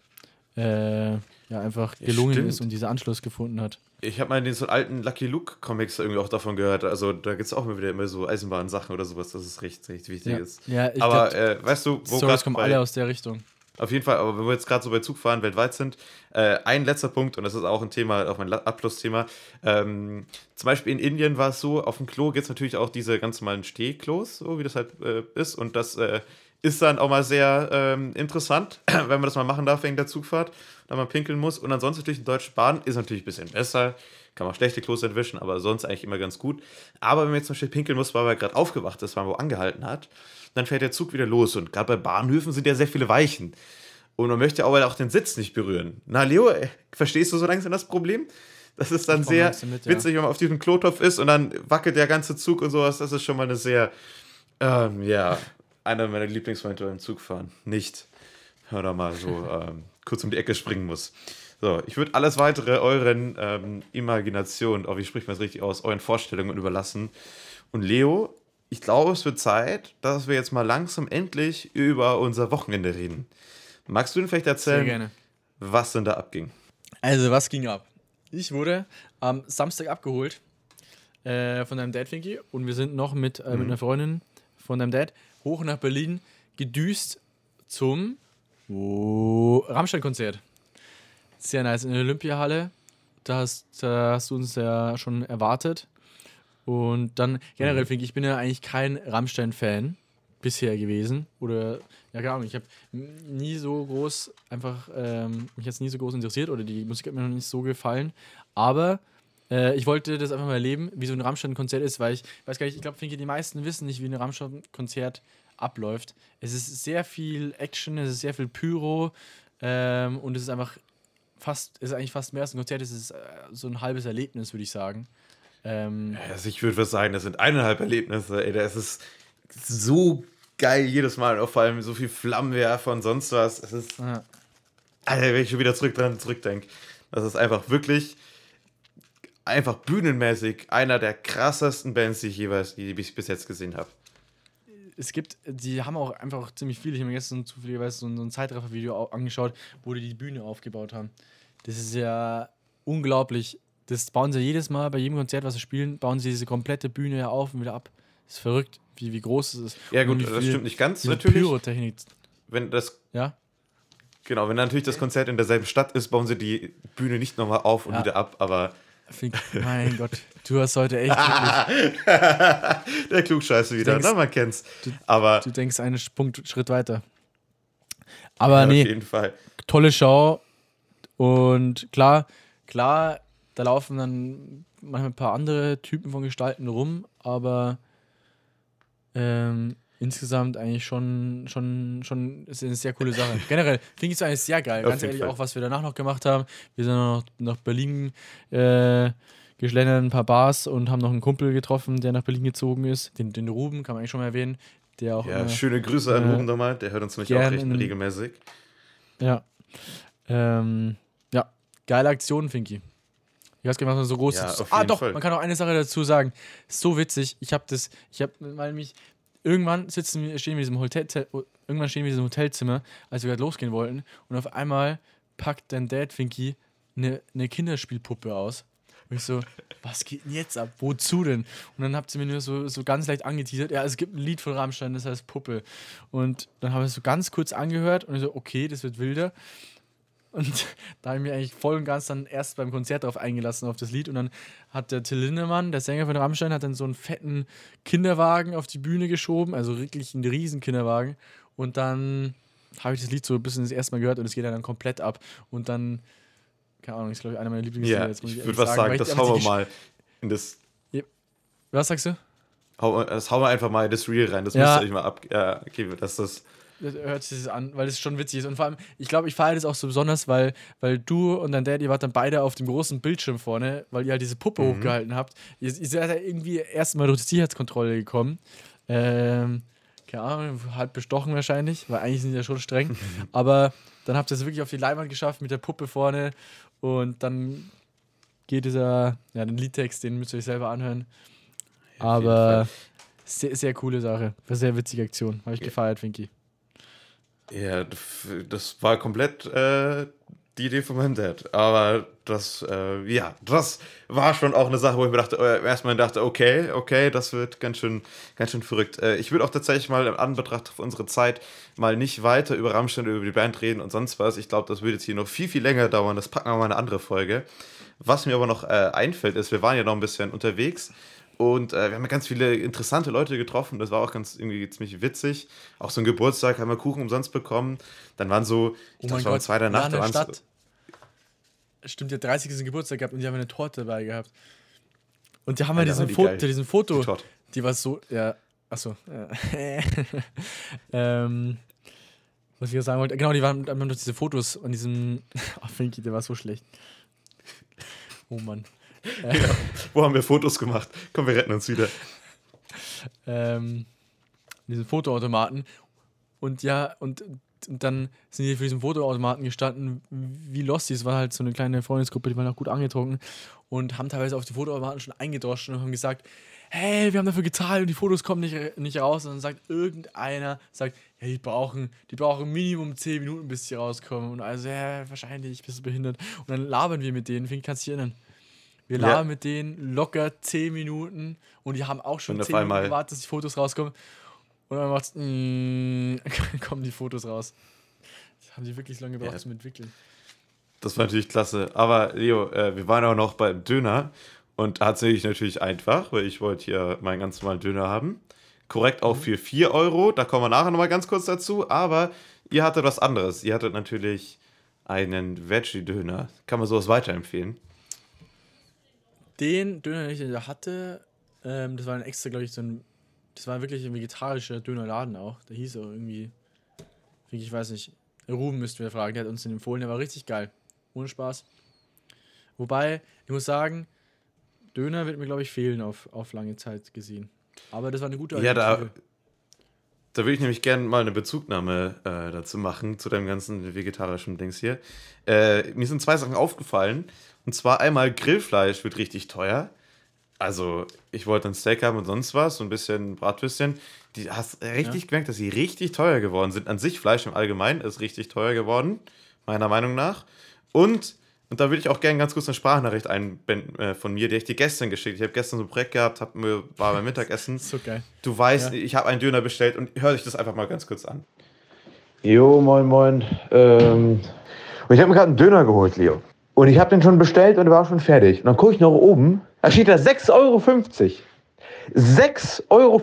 äh, ja, einfach gelungen ja, ist und diesen Anschluss gefunden hat. Ich habe mal in den so alten Lucky Luke Comics irgendwie auch davon gehört. Also da gibt es auch immer wieder immer so Eisenbahnsachen oder sowas, dass es recht, recht wichtig ja. ist. Ja, ich aber glaub, äh, weißt du, wo Stories kommen alle aus der Richtung. Auf jeden Fall, aber wenn wir jetzt gerade so bei Zugfahren weltweit sind, äh, ein letzter Punkt, und das ist auch ein Thema, auch mein Abschlussthema. Ähm, zum Beispiel in Indien war es so, auf dem Klo gibt es natürlich auch diese ganz normalen Stehklos, so wie das halt äh, ist. Und das äh, ist dann auch mal sehr ähm, interessant, wenn man das mal machen darf wegen der Zugfahrt, da man pinkeln muss. Und ansonsten natürlich eine Deutsche Bahn ist natürlich ein bisschen besser, kann man schlechte Klos entwischen, aber sonst eigentlich immer ganz gut. Aber wenn man jetzt zum Beispiel pinkeln muss, weil man gerade aufgewacht ist, weil man wo angehalten hat, dann fährt der Zug wieder los. Und gerade bei Bahnhöfen sind ja sehr viele Weichen. Und man möchte aber auch den Sitz nicht berühren. Na, Leo, äh, verstehst du so langsam das Problem? Das ist dann sehr mit, witzig, ja. wenn man auf diesem Klotopf ist und dann wackelt der ganze Zug und sowas. Das ist schon mal eine sehr, ähm, ja, einer meiner Lieblingsmomente beim Zugfahren. Nicht, hör da mal, so ähm, kurz um die Ecke springen muss. So, ich würde alles weitere euren ähm, Imaginationen, oh, wie spricht man es richtig aus, euren Vorstellungen überlassen. Und Leo, ich glaube, es wird Zeit, dass wir jetzt mal langsam endlich über unser Wochenende reden. Magst du denn vielleicht erzählen, was denn da abging? Also, was ging ab? Ich wurde am Samstag abgeholt äh, von deinem Dad, Finky, und wir sind noch mit, äh, mhm. mit einer Freundin von deinem Dad hoch nach Berlin gedüst zum oh, Rammstein-Konzert. Sehr nice in der Olympiahalle. Da hast, da hast du uns ja schon erwartet. Und dann generell mhm. finde ich, ich bin ja eigentlich kein Rammstein-Fan bisher gewesen. Oder, ja, keine Ahnung, ich habe nie so groß, einfach, ähm, mich jetzt nie so groß interessiert oder die Musik hat mir noch nicht so gefallen. Aber äh, ich wollte das einfach mal erleben, wie so ein Rammstein-Konzert ist, weil ich weiß gar nicht, ich glaube, die meisten wissen nicht, wie ein Rammstein-Konzert abläuft. Es ist sehr viel Action, es ist sehr viel Pyro ähm, und es ist einfach fast, ist eigentlich fast mehr als ein Konzert, es ist äh, so ein halbes Erlebnis, würde ich sagen. Ähm, also ich würde sagen, das sind eineinhalb Erlebnisse. Ey, das ist so geil jedes Mal, und vor allem so viel Flammenwerfer und sonst was. Es ist. Ja. Alter, wenn ich schon wieder zurück dran zurückdenke. Das ist einfach wirklich einfach bühnenmäßig einer der krassesten Bands, die ich jeweils, die ich bis jetzt gesehen habe. Es gibt, die haben auch einfach ziemlich viel. Ich habe mir gestern zufälligerweise so, so ein Zeitraffer-Video angeschaut, wo die die Bühne aufgebaut haben. Das ist ja unglaublich. Das bauen sie jedes Mal bei jedem Konzert, was sie spielen, bauen sie diese komplette Bühne ja auf und wieder ab. Das ist verrückt, wie, wie groß es ist. Ja, gut, das stimmt nicht ganz natürlich. Pyrotechnik. Wenn das. Ja. Genau, wenn natürlich das Konzert in derselben Stadt ist, bauen sie die Bühne nicht nochmal auf und ja. wieder ab, aber. Mein Gott, du hast heute echt Der Klugscheiße wieder, denkst, ne? Man kennt's. Du, aber du denkst einen Punkt, Schritt weiter. Aber ja, nee, auf jeden Fall. tolle Show. Und klar, klar, da laufen dann manchmal ein paar andere Typen von Gestalten rum, aber ähm, insgesamt eigentlich schon, schon, schon ist eine sehr coole Sache. Generell finde ich es eigentlich sehr geil. Ganz ehrlich, Fall. auch was wir danach noch gemacht haben. Wir sind noch nach Berlin äh, geschlendert, ein paar Bars und haben noch einen Kumpel getroffen, der nach Berlin gezogen ist. Den, den Ruben, kann man eigentlich schon mal erwähnen. Der auch ja, immer, schöne Grüße an äh, Ruben nochmal. Der hört uns nämlich auch recht regelmäßig. Ja. Ähm, ja, geile Aktion, Finky. Ich weiß gar nicht, was man so groß ja, ist. Ah, doch, Fall. man kann auch eine Sache dazu sagen. So witzig. Ich habe das, ich habe, weil mich, irgendwann sitzen wir, stehen wir in diesem Hotel, irgendwann stehen wir in diesem Hotelzimmer, als wir gerade losgehen wollten, und auf einmal packt dein Dad Finky eine, eine Kinderspielpuppe aus. Und ich so, was geht denn jetzt ab? Wozu denn? Und dann habt ihr mir nur so, so ganz leicht angeteasert, ja, es gibt ein Lied von Rammstein, das heißt Puppe. Und dann habe ich es so ganz kurz angehört und ich so, okay, das wird wilder. Und da habe ich mich eigentlich voll und ganz dann erst beim Konzert darauf eingelassen, auf das Lied. Und dann hat der Till Lindemann, der Sänger von Rammstein, hat dann so einen fetten Kinderwagen auf die Bühne geschoben, also wirklich einen riesen Kinderwagen. Und dann habe ich das Lied so ein bisschen das erste Mal gehört und es geht dann komplett ab. Und dann, keine Ahnung, ist glaube ich einer meiner Lieblingslieder. Ja, ich, ich würde was sagen, das hauen wir mal in das. Was sagst du? das hauen wir einfach mal in das Reel rein. Das ja. müsste ich mal ab. Ja, okay, dass das hört sich das an, weil es schon witzig ist. Und vor allem, ich glaube, ich feiere das auch so besonders, weil, weil du und dein Dad, ihr wart dann beide auf dem großen Bildschirm vorne, weil ihr halt diese Puppe mhm. hochgehalten habt. Ihr, ihr seid ja irgendwie erstmal durch die Sicherheitskontrolle gekommen. Ähm, keine Ahnung, halb bestochen wahrscheinlich, weil eigentlich sind die ja schon streng. Aber dann habt ihr es wirklich auf die Leinwand geschafft mit der Puppe vorne und dann geht dieser, ja, den Liedtext, den müsst ihr euch selber anhören. Ja, Aber sehr, sehr coole Sache. War sehr witzige Aktion. Habe ich ja. gefeiert, Winky. Ja, das war komplett äh, die Idee von meinem Dad. Aber das, äh, ja, das war schon auch eine Sache, wo ich mir dachte, äh, erstmal dachte, okay, okay, das wird ganz schön, ganz schön verrückt. Äh, ich würde auch tatsächlich mal in Anbetracht auf unsere Zeit mal nicht weiter über Rammstein, über die Band reden und sonst was. Ich glaube, das würde jetzt hier noch viel, viel länger dauern. Das packen wir mal in eine andere Folge. Was mir aber noch äh, einfällt, ist, wir waren ja noch ein bisschen unterwegs und äh, wir haben ganz viele interessante Leute getroffen. Das war auch ganz irgendwie ziemlich witzig. Auch so ein Geburtstag haben wir Kuchen umsonst bekommen. Dann waren so, ich oh glaube, zwei der Nacht. Da Stadt. Stimmt, der 30. Geburtstag gehabt und die haben eine Torte dabei gehabt. Und die haben ja, diesen, die Fo diesen Foto. Die, die, war so, ja, achso. Äh, ähm, was ich sagen wollte, genau, die waren, haben diese Fotos an diesem. Oh, Finky, der war so schlecht. Oh Mann ja. Wo haben wir Fotos gemacht? Komm, wir retten uns wieder. Ähm, diesen Fotoautomaten. Und ja, und, und dann sind die für diesen Fotoautomaten gestanden, wie Losty. Es war halt so eine kleine Freundesgruppe, die waren auch gut angetrunken und haben teilweise auf die Fotoautomaten schon eingedroschen und haben gesagt, hey, wir haben dafür gezahlt und die Fotos kommen nicht, nicht raus. Und dann sagt irgendeiner, sagt, ja, die brauchen, die brauchen Minimum 10 Minuten, bis sie rauskommen. Und also, ja, wahrscheinlich bist du behindert. Und dann labern wir mit denen, wie kannst du dich erinnern? Wir labern ja. mit denen locker 10 Minuten und die haben auch schon 10 Minuten gewartet, dass die Fotos rauskommen. Und dann macht's, mm, kommen die Fotos raus. Das haben die wirklich lange gebraucht ja. zum Entwickeln. Das war natürlich klasse. Aber Leo, äh, wir waren auch noch beim Döner und tatsächlich natürlich einfach, weil ich wollte hier meinen ganz normalen Döner haben. Korrekt auch mhm. für 4 Euro, da kommen wir nachher nochmal ganz kurz dazu. Aber ihr hattet was anderes. Ihr hattet natürlich einen Veggie-Döner. Kann man sowas weiterempfehlen? Den Döner, den ich da hatte, ähm, das war ein extra, glaube ich, so ein. Das war wirklich ein vegetarischer Dönerladen auch. Der hieß auch irgendwie. Ich weiß nicht. Ruben müssten wir fragen, der hat uns den empfohlen. Der war richtig geil. Ohne Spaß. Wobei, ich muss sagen, Döner wird mir, glaube ich, fehlen auf, auf lange Zeit gesehen. Aber das war eine gute Alternative. Ja, da, Da würde ich nämlich gerne mal eine Bezugnahme äh, dazu machen, zu deinem ganzen vegetarischen Dings hier. Äh, mir sind zwei Sachen aufgefallen. Und zwar einmal Grillfleisch wird richtig teuer. Also, ich wollte ein Steak haben und sonst was, so ein bisschen Bratwürstchen. Die hast richtig ja. gemerkt, dass sie richtig teuer geworden sind. An sich Fleisch im Allgemeinen ist richtig teuer geworden, meiner Meinung nach. Und und da würde ich auch gerne ganz kurz eine Sprachnachricht einbinden äh, von mir, die ich dir gestern geschickt. Ich habe gestern so ein Projekt gehabt, hab, war beim Mittagessen. so geil. Du weißt, ja. ich habe einen Döner bestellt und hör dich das einfach mal ganz kurz an. Jo, moin, moin. Ähm, und ich habe mir gerade einen Döner geholt, Leo. Und ich habe den schon bestellt und war schon fertig. Und dann gucke ich nach oben, da steht da 6,50 Euro. 6,50 Euro.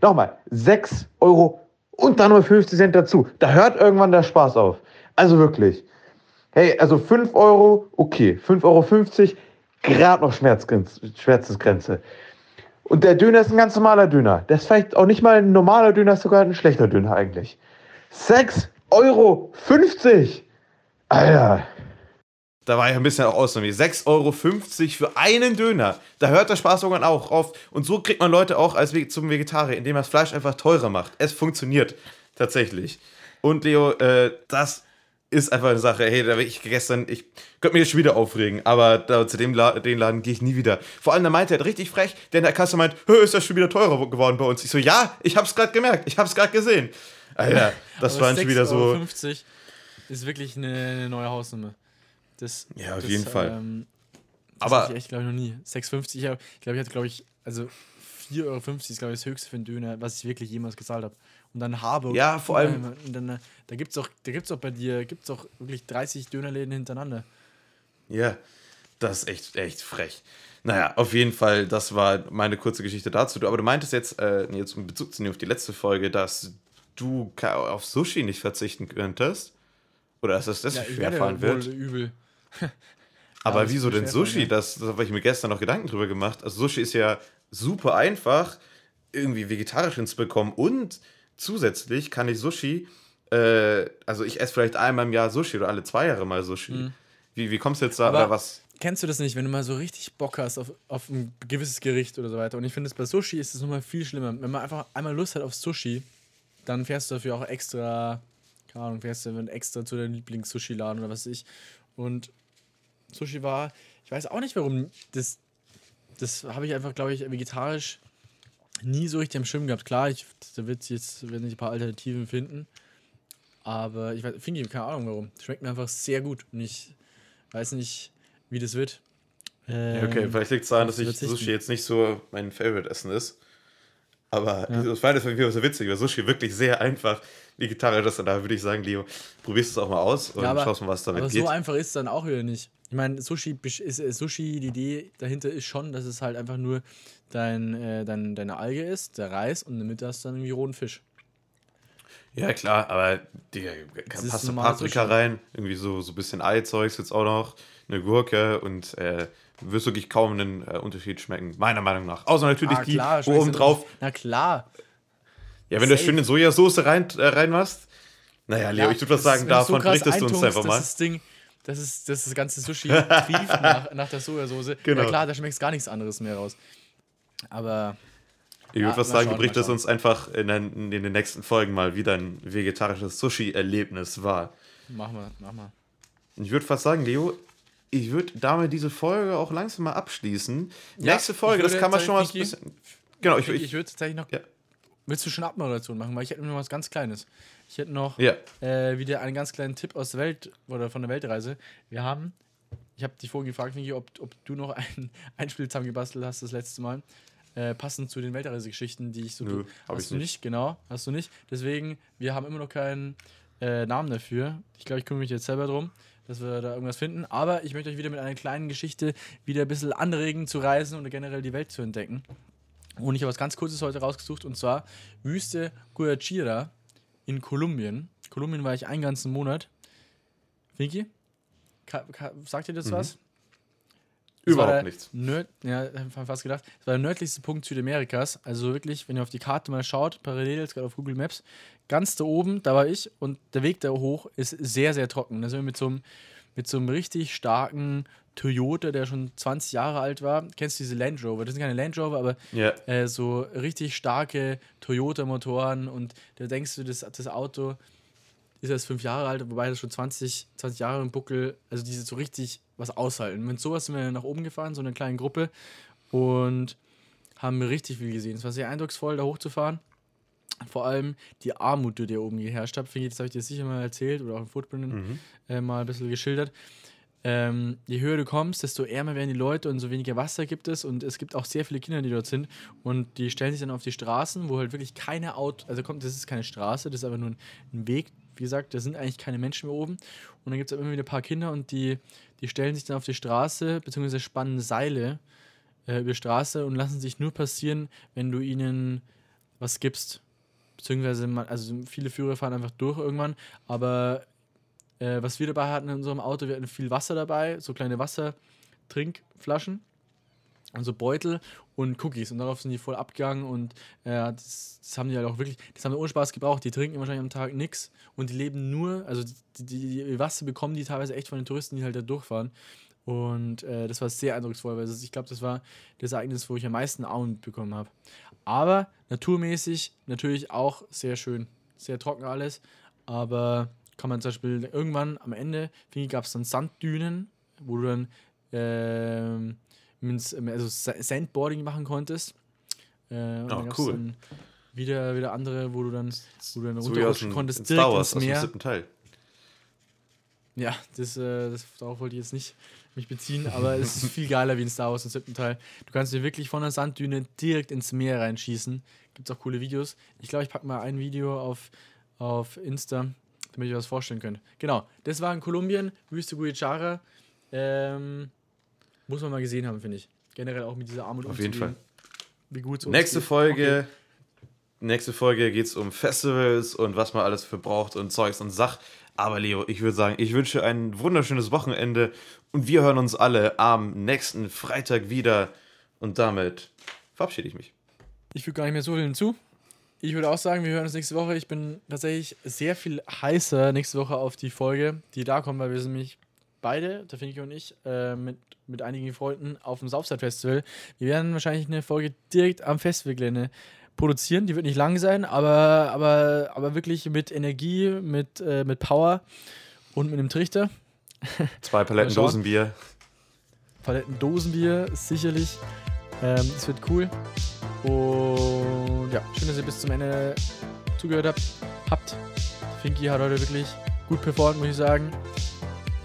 Nochmal, 6 Euro und dann nur 50 Cent dazu. Da hört irgendwann der Spaß auf. Also wirklich. Hey, also 5 Euro, okay. 5,50 Euro, gerade noch Schmerzensgrenze. Und der Döner ist ein ganz normaler Döner. Der ist vielleicht auch nicht mal ein normaler Döner, ist sogar ein schlechter Döner eigentlich. 6,50 Euro! Alter. Da war ich ein bisschen auch aus 6,50 Euro für einen Döner. Da hört der Spaß irgendwann auch auf. Und so kriegt man Leute auch als zum Vegetarier, indem man das Fleisch einfach teurer macht. Es funktioniert tatsächlich. Und Leo, äh, das ist einfach eine Sache, hey, da ich gestern, ich könnte mich jetzt schon wieder aufregen, aber da, zu dem La den Laden gehe ich nie wieder. Vor allem, da meinte er richtig frech, der in der Kasse meint, ist das schon wieder teurer geworden bei uns? Ich so, ja, ich hab's gerade gemerkt, ich hab's gerade gesehen. Alter, das war schon wieder so. 50 ist wirklich eine neue Hausnummer. Das, ja, auf das, jeden Fall. Ähm, das aber ich echt, glaube ich, noch nie. 6,50, ich glaube, ich hatte, glaube ich, also 4,50 Euro ist, glaube ich, das höchste für einen Döner, was ich wirklich jemals gezahlt habe und dann habe. Ja, vor allem. Dann, da gibt es auch, auch bei dir gibt's auch wirklich 30 Dönerläden hintereinander. Ja, das ist echt, echt frech. Naja, auf jeden Fall, das war meine kurze Geschichte dazu. Aber du meintest jetzt, äh, jetzt um Bezug zu auf die letzte Folge, dass du auf Sushi nicht verzichten könntest. Oder dass das deswegen ja, erfahren wird. Übel. Aber wieso denn Sushi? Das, das habe ich mir gestern noch Gedanken drüber gemacht. Also Sushi ist ja super einfach, irgendwie vegetarisch hinzubekommen und zusätzlich kann ich Sushi, äh, also ich esse vielleicht einmal im Jahr Sushi oder alle zwei Jahre mal Sushi. Mhm. Wie, wie kommst du jetzt da Aber oder was? Kennst du das nicht, wenn du mal so richtig Bock hast auf, auf ein gewisses Gericht oder so weiter? Und ich finde, bei Sushi ist es nochmal viel schlimmer. Wenn man einfach einmal Lust hat auf Sushi, dann fährst du dafür auch extra, keine Ahnung, fährst du extra zu deinem Lieblings-Sushi-Laden oder was weiß ich. Und Sushi war, ich weiß auch nicht warum, das, das habe ich einfach, glaube ich, vegetarisch nie so richtig am Schirm gehabt. Klar, ich, da wird jetzt werden sich ein paar Alternativen finden. Aber ich finde ich keine Ahnung warum. Schmeckt mir einfach sehr gut. Und ich weiß nicht, wie das wird. Ähm, okay, vielleicht liegt es daran, dass ich Sushi jetzt nicht so mein Favorite-Essen ist. Aber ja. das war das irgendwie so witzig, weil Sushi wirklich sehr einfach vegetarisch ist. Und da würde ich sagen, Leo, probierst es auch mal aus und ja, aber, schaust mal, was damit aber geht. so einfach ist es dann auch wieder nicht. Ich meine, Sushi, ist, äh, Sushi, die Idee dahinter ist schon, dass es halt einfach nur dein, äh, dein, deine Alge ist, der Reis und in der Mitte hast du dann irgendwie rohen Fisch. Ja, klar, aber die passt Paprika rein, irgendwie so, so ein bisschen Eizeugs jetzt auch noch, eine Gurke und äh, wirst wirklich kaum einen äh, Unterschied schmecken, meiner Meinung nach. Außer natürlich ah, klar, die, oben drauf. Na klar. Ja, wenn Safe. du schön in Sojasauce rein, äh, reinmachst. Naja, Leo, ja, ich würde was sagen, davon so berichtest du uns einfach mal. Das Ding, das ist, das, ist das ganze Sushi trieft nach, nach der Sojasauce. Genau. Ja klar, da schmeckt gar nichts anderes mehr raus. Aber. Ich würde ja, was sagen, du berichtest uns einfach in den, in den nächsten Folgen mal, wie dein vegetarisches Sushi-Erlebnis war. Mach mal, mach mal. Ich würde fast sagen, Leo, ich würde damit diese Folge auch langsam mal abschließen. Ja, Nächste Folge, das kann man schon mal ein bisschen. Genau, ich, ich, ich würde tatsächlich noch. Ja. Willst du schon Abmoderation machen? Weil ich hätte noch was ganz Kleines. Ich hätte noch ja. äh, wieder einen ganz kleinen Tipp aus der Welt oder von der Weltreise. Wir haben, ich habe dich vorhin gefragt, Niki, ob, ob du noch ein, ein Spiel zusammengebastelt hast das letzte Mal. Äh, passend zu den Weltreisegeschichten, die ich so. Nö, hast ich du nicht. nicht, genau. Hast du nicht. Deswegen, wir haben immer noch keinen äh, Namen dafür. Ich glaube, ich kümmere mich jetzt selber drum dass wir da irgendwas finden. Aber ich möchte euch wieder mit einer kleinen Geschichte wieder ein bisschen anregen zu reisen und generell die Welt zu entdecken. Und ich habe was ganz Kurzes heute rausgesucht und zwar Wüste Guajira in Kolumbien. Kolumbien war ich einen ganzen Monat. Vicky, sagt ihr das mhm. was? Das Überhaupt nichts. Nörd, ja, fast gedacht. Das war der nördlichste Punkt Südamerikas. Also wirklich, wenn ihr auf die Karte mal schaut, parallel jetzt gerade auf Google Maps, ganz da oben, da war ich und der Weg da hoch ist sehr, sehr trocken. Da sind wir mit so einem, mit so einem richtig starken Toyota, der schon 20 Jahre alt war. Kennst du diese Land Rover? Das sind keine Land Rover, aber yeah. äh, so richtig starke Toyota-Motoren und da denkst du, das, das Auto ist erst fünf Jahre alt, wobei das schon 20, 20 Jahre im Buckel, also die so richtig was aushalten. Mit sowas sind wir nach oben gefahren, so eine kleine Gruppe und haben richtig viel gesehen. Es war sehr eindrucksvoll, da hochzufahren. Vor allem die Armut, die da oben geherrscht hat, finde ich, das habe ich dir sicher mal erzählt oder auch im Footprint mhm. äh, mal ein bisschen geschildert. Ähm, je höher du kommst, desto ärmer werden die Leute und so weniger Wasser gibt es. Und es gibt auch sehr viele Kinder, die dort sind. Und die stellen sich dann auf die Straßen, wo halt wirklich keine Auto, also kommt, das ist keine Straße, das ist aber nur ein, ein Weg. Wie gesagt, da sind eigentlich keine Menschen mehr oben. Und dann gibt es immer wieder ein paar Kinder und die, die stellen sich dann auf die Straße, beziehungsweise spannen Seile äh, über die Straße und lassen sich nur passieren, wenn du ihnen was gibst. Beziehungsweise, man, also viele Führer fahren einfach durch irgendwann, aber äh, was wir dabei hatten in unserem Auto, wir hatten viel Wasser dabei, so kleine Wassertrinkflaschen und so Beutel und Cookies. Und darauf sind die voll abgegangen und äh, das, das, haben die halt auch wirklich, das haben die ohne Spaß gebraucht. Die trinken wahrscheinlich am Tag nichts und die leben nur, also die, die, die, Wasser bekommen die teilweise echt von den Touristen, die halt da durchfahren. Und äh, das war sehr eindrucksvoll, weil ich glaube, das war das Ereignis, wo ich am meisten Augen bekommen habe. Aber naturmäßig natürlich auch sehr schön. Sehr trocken alles, aber kann man zum Beispiel irgendwann am Ende, gab es dann Sanddünen, wo du dann äh, also Sandboarding machen konntest. Äh, und oh, cool. Dann wieder, wieder andere, wo du dann, wo du dann so runterrutschen konntest, direkt Star Wars, ins Meer. Aus dem siebten Teil. Ja, das, äh, das, darauf wollte ich jetzt nicht mich beziehen, aber es ist viel geiler wie in Star Wars im siebten Teil. Du kannst dir wirklich von der Sanddüne direkt ins Meer reinschießen. Gibt es auch coole Videos. Ich glaube, ich packe mal ein Video auf, auf Insta, damit ihr das vorstellen könnt. Genau, das war in Kolumbien, Wüste Guichara. Ähm, muss man mal gesehen haben, finde ich. Generell auch mit dieser Armut Auf jeden Fall. Wie gut Nächste geht. Folge. Okay. Nächste Folge geht es um Festivals und was man alles für braucht und Zeugs und Sach. Aber Leo, ich würde sagen, ich wünsche ein wunderschönes Wochenende und wir hören uns alle am nächsten Freitag wieder. Und damit verabschiede ich mich. Ich füge gar nicht mehr so viel hinzu. Ich würde auch sagen, wir hören uns nächste Woche. Ich bin tatsächlich sehr viel heißer nächste Woche auf die Folge, die da kommt, weil wir sind nämlich beide, da finde ich und ich, äh, mit, mit einigen Freunden auf dem Southside Festival. Wir werden wahrscheinlich eine Folge direkt am Festivalgelände produzieren. Die wird nicht lang sein, aber, aber, aber wirklich mit Energie, mit, äh, mit Power und mit einem Trichter. Zwei Paletten Dosenbier. Paletten Dosenbier, sicherlich. Ähm, das wird cool. Und ja, schön, dass ihr bis zum Ende zugehört habt. habt. Finky hat heute wirklich gut performt, muss ich sagen.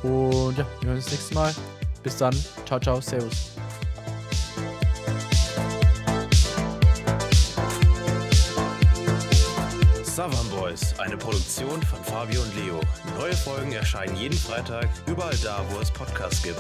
Und ja, wir hören uns nächstes Mal. Bis dann. Ciao, ciao. Servus. Savan Boys, eine Produktion von Fabio und Leo. Neue Folgen erscheinen jeden Freitag, überall da, wo es Podcasts gibt.